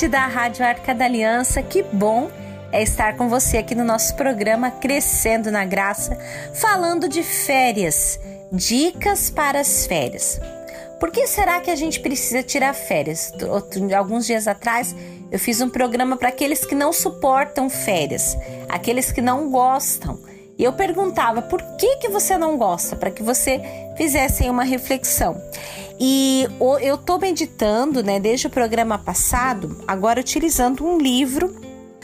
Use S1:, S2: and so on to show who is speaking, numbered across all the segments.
S1: ouvinte da Rádio Arca da Aliança, que bom é estar com você aqui no nosso programa Crescendo na Graça, falando de férias, dicas para as férias. Por que será que a gente precisa tirar férias? Alguns dias atrás eu fiz um programa para aqueles que não suportam férias, aqueles que não gostam. E eu perguntava por que, que você não gosta, para que você fizesse uma reflexão. E eu estou meditando, né, desde o programa passado, agora utilizando um livro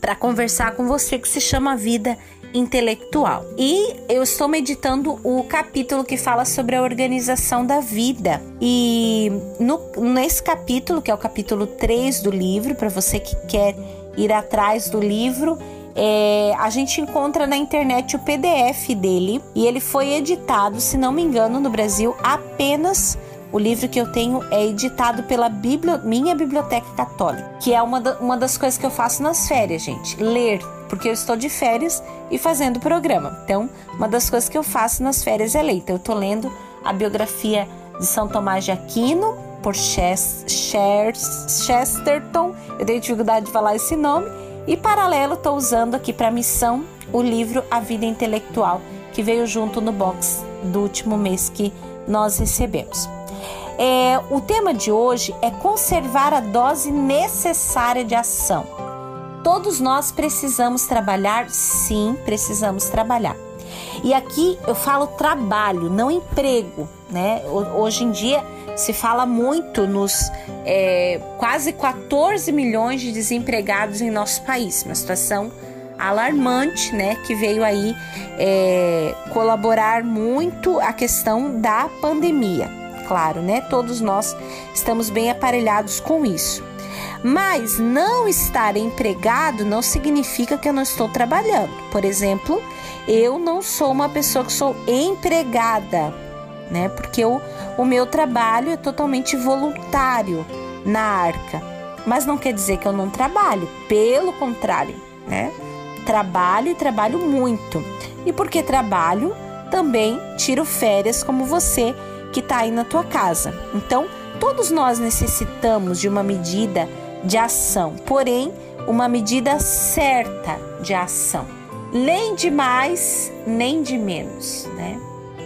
S1: para conversar com você que se chama Vida Intelectual. E eu estou meditando o capítulo que fala sobre a organização da vida. E no, nesse capítulo, que é o capítulo 3 do livro, para você que quer ir atrás do livro, é, a gente encontra na internet o PDF dele e ele foi editado, se não me engano, no Brasil apenas. O livro que eu tenho é editado pela Bibli minha biblioteca católica, que é uma, da, uma das coisas que eu faço nas férias, gente. Ler, porque eu estou de férias e fazendo programa. Então, uma das coisas que eu faço nas férias é ler. Então, eu estou lendo a biografia de São Tomás de Aquino por Chesterton. Eu tenho dificuldade de falar esse nome e paralelo, estou usando aqui para missão o livro A Vida Intelectual, que veio junto no box do último mês que nós recebemos. É, o tema de hoje é conservar a dose necessária de ação. Todos nós precisamos trabalhar, sim, precisamos trabalhar. E aqui eu falo trabalho, não emprego, né? Hoje em dia se fala muito nos é, quase 14 milhões de desempregados em nosso país, uma situação alarmante, né, que veio aí é, colaborar muito a questão da pandemia. Claro, né? Todos nós estamos bem aparelhados com isso. Mas não estar empregado não significa que eu não estou trabalhando. Por exemplo, eu não sou uma pessoa que sou empregada né? Porque o, o meu trabalho é totalmente voluntário na arca. Mas não quer dizer que eu não trabalho, pelo contrário, né? Trabalho e trabalho muito. E porque trabalho, também tiro férias como você que está aí na tua casa. Então, todos nós necessitamos de uma medida de ação, porém, uma medida certa de ação. Nem de mais, nem de menos, né?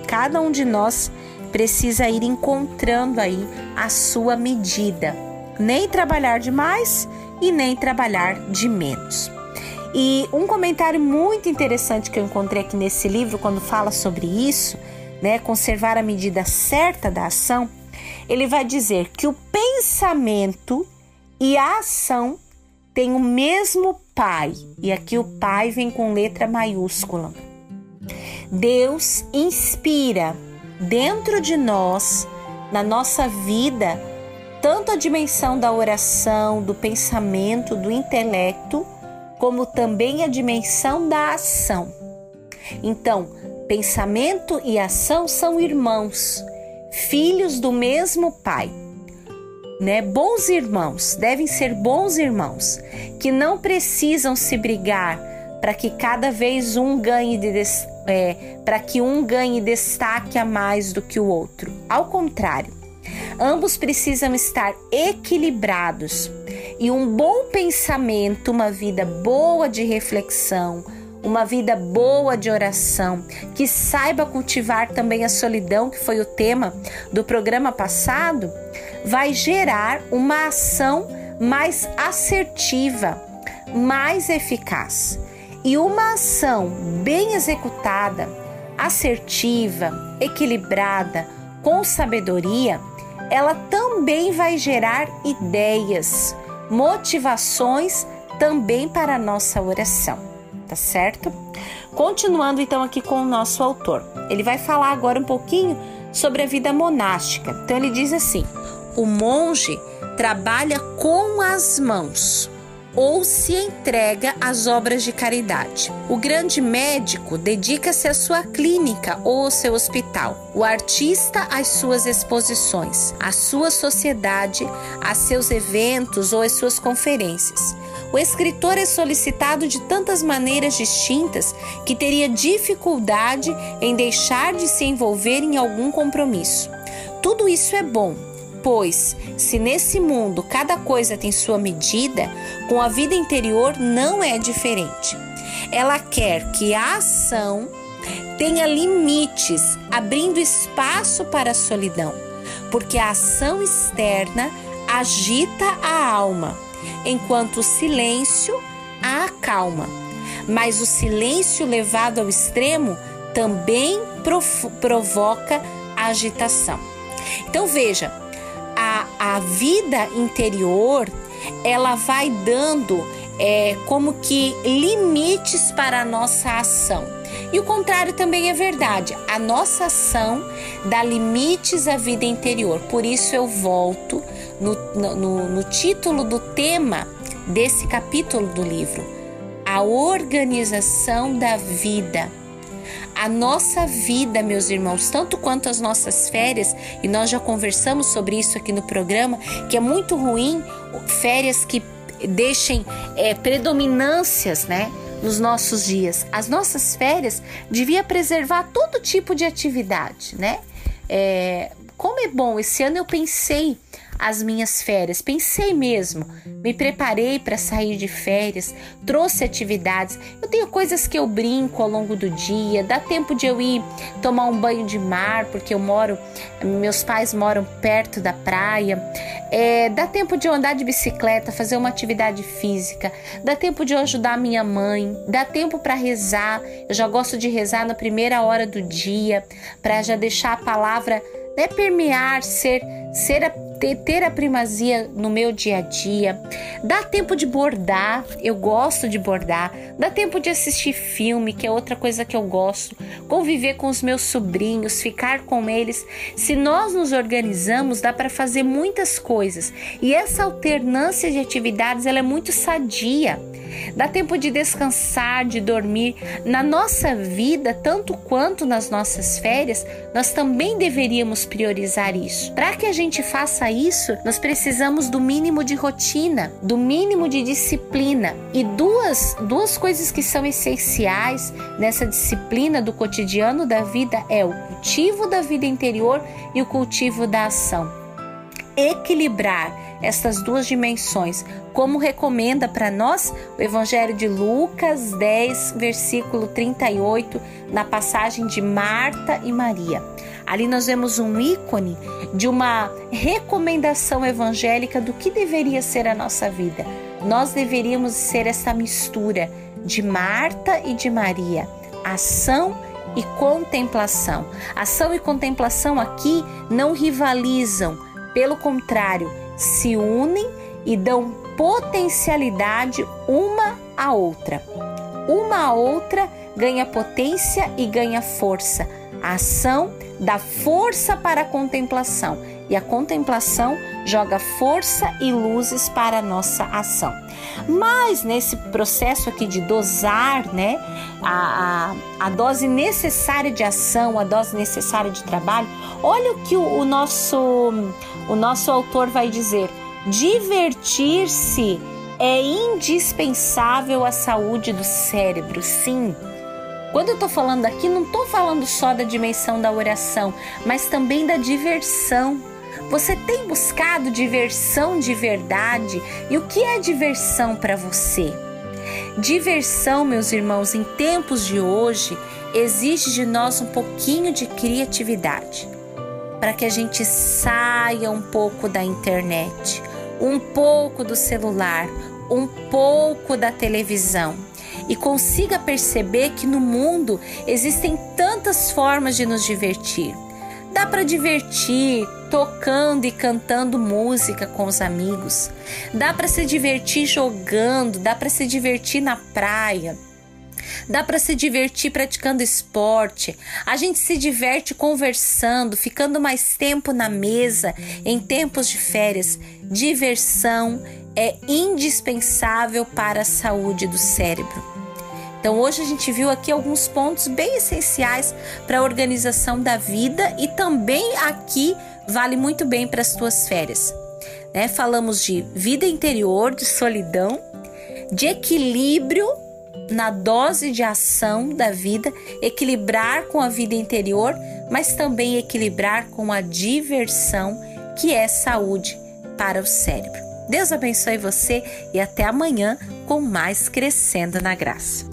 S1: Cada um de nós precisa ir encontrando aí a sua medida. Nem trabalhar demais e nem trabalhar de menos. E um comentário muito interessante que eu encontrei aqui nesse livro, quando fala sobre isso, né, conservar a medida certa da ação, ele vai dizer que o pensamento e a ação têm o mesmo Pai, e aqui o Pai vem com letra maiúscula. Deus inspira dentro de nós, na nossa vida, tanto a dimensão da oração, do pensamento, do intelecto, como também a dimensão da ação. Então, pensamento e ação são irmãos, filhos do mesmo Pai. Né? Bons irmãos, devem ser bons irmãos, que não precisam se brigar para que cada vez um ganhe de, é, para que um ganhe destaque a mais do que o outro. Ao contrário, ambos precisam estar equilibrados e um bom pensamento, uma vida boa de reflexão, uma vida boa de oração, que saiba cultivar também a solidão, que foi o tema do programa passado, vai gerar uma ação mais assertiva, mais eficaz. E uma ação bem executada, assertiva, equilibrada, com sabedoria, ela também vai gerar ideias, motivações também para a nossa oração, tá certo? Continuando então aqui com o nosso autor. Ele vai falar agora um pouquinho sobre a vida monástica. Então ele diz assim: o monge trabalha com as mãos ou se entrega às obras de caridade. O grande médico dedica-se à sua clínica ou ao seu hospital. O artista às suas exposições, à sua sociedade, a seus eventos ou às suas conferências. O escritor é solicitado de tantas maneiras distintas que teria dificuldade em deixar de se envolver em algum compromisso. Tudo isso é bom, Pois, se nesse mundo cada coisa tem sua medida, com a vida interior não é diferente. Ela quer que a ação tenha limites, abrindo espaço para a solidão, porque a ação externa agita a alma, enquanto o silêncio a acalma. Mas o silêncio levado ao extremo também provoca agitação. Então veja, a, vida interior ela vai dando é, como que limites para a nossa ação. E o contrário também é verdade. A nossa ação dá limites à vida interior. Por isso eu volto no, no, no título do tema desse capítulo do livro: A organização da vida. A nossa vida, meus irmãos, tanto quanto as nossas férias, e nós já conversamos sobre isso aqui no programa, que é muito ruim férias que deixem é, predominâncias, né? Nos nossos dias. As nossas férias devia preservar todo tipo de atividade, né? É, como é bom, esse ano eu pensei as minhas férias. Pensei mesmo, me preparei para sair de férias, trouxe atividades. Eu tenho coisas que eu brinco ao longo do dia, dá tempo de eu ir tomar um banho de mar, porque eu moro, meus pais moram perto da praia. É, dá tempo de eu andar de bicicleta, fazer uma atividade física, dá tempo de eu ajudar minha mãe, dá tempo para rezar. Eu já gosto de rezar na primeira hora do dia, para já deixar a palavra né, permear, ser, ser ter, ter a primazia no meu dia a dia. Dá tempo de bordar, eu gosto de bordar. Dá tempo de assistir filme, que é outra coisa que eu gosto. Conviver com os meus sobrinhos, ficar com eles. Se nós nos organizamos, dá para fazer muitas coisas. E essa alternância de atividades ela é muito sadia. Dá tempo de descansar, de dormir. Na nossa vida, tanto quanto nas nossas férias, nós também deveríamos priorizar isso. Para que a gente faça isso, nós precisamos do mínimo de rotina, do mínimo de disciplina. E duas, duas coisas que são essenciais nessa disciplina do cotidiano da vida é o cultivo da vida interior e o cultivo da ação. Equilibrar essas duas dimensões, como recomenda para nós o Evangelho de Lucas 10, versículo 38, na passagem de Marta e Maria. Ali nós vemos um ícone de uma recomendação evangélica do que deveria ser a nossa vida. Nós deveríamos ser essa mistura de Marta e de Maria, ação e contemplação. Ação e contemplação aqui não rivalizam, pelo contrário, se unem e dão potencialidade uma à outra. Uma à outra ganha potência e ganha força. A ação dá força para a contemplação e a contemplação joga força e luzes para a nossa ação. Mas nesse processo aqui de dosar, né, a, a, a dose necessária de ação, a dose necessária de trabalho, olha o que o, o nosso, o nosso autor vai dizer. Divertir-se é indispensável à saúde do cérebro, sim. Quando eu estou falando aqui, não estou falando só da dimensão da oração, mas também da diversão. Você tem buscado diversão de verdade? E o que é diversão para você? Diversão, meus irmãos, em tempos de hoje, exige de nós um pouquinho de criatividade para que a gente saia um pouco da internet, um pouco do celular, um pouco da televisão e consiga perceber que no mundo existem tantas formas de nos divertir. Dá para divertir tocando e cantando música com os amigos. Dá para se divertir jogando, dá para se divertir na praia. Dá para se divertir praticando esporte. A gente se diverte conversando, ficando mais tempo na mesa em tempos de férias. Diversão é indispensável para a saúde do cérebro. Então, hoje a gente viu aqui alguns pontos bem essenciais para a organização da vida e também aqui vale muito bem para as tuas férias. Né? Falamos de vida interior, de solidão, de equilíbrio na dose de ação da vida, equilibrar com a vida interior, mas também equilibrar com a diversão que é saúde para o cérebro. Deus abençoe você e até amanhã com mais Crescendo na Graça.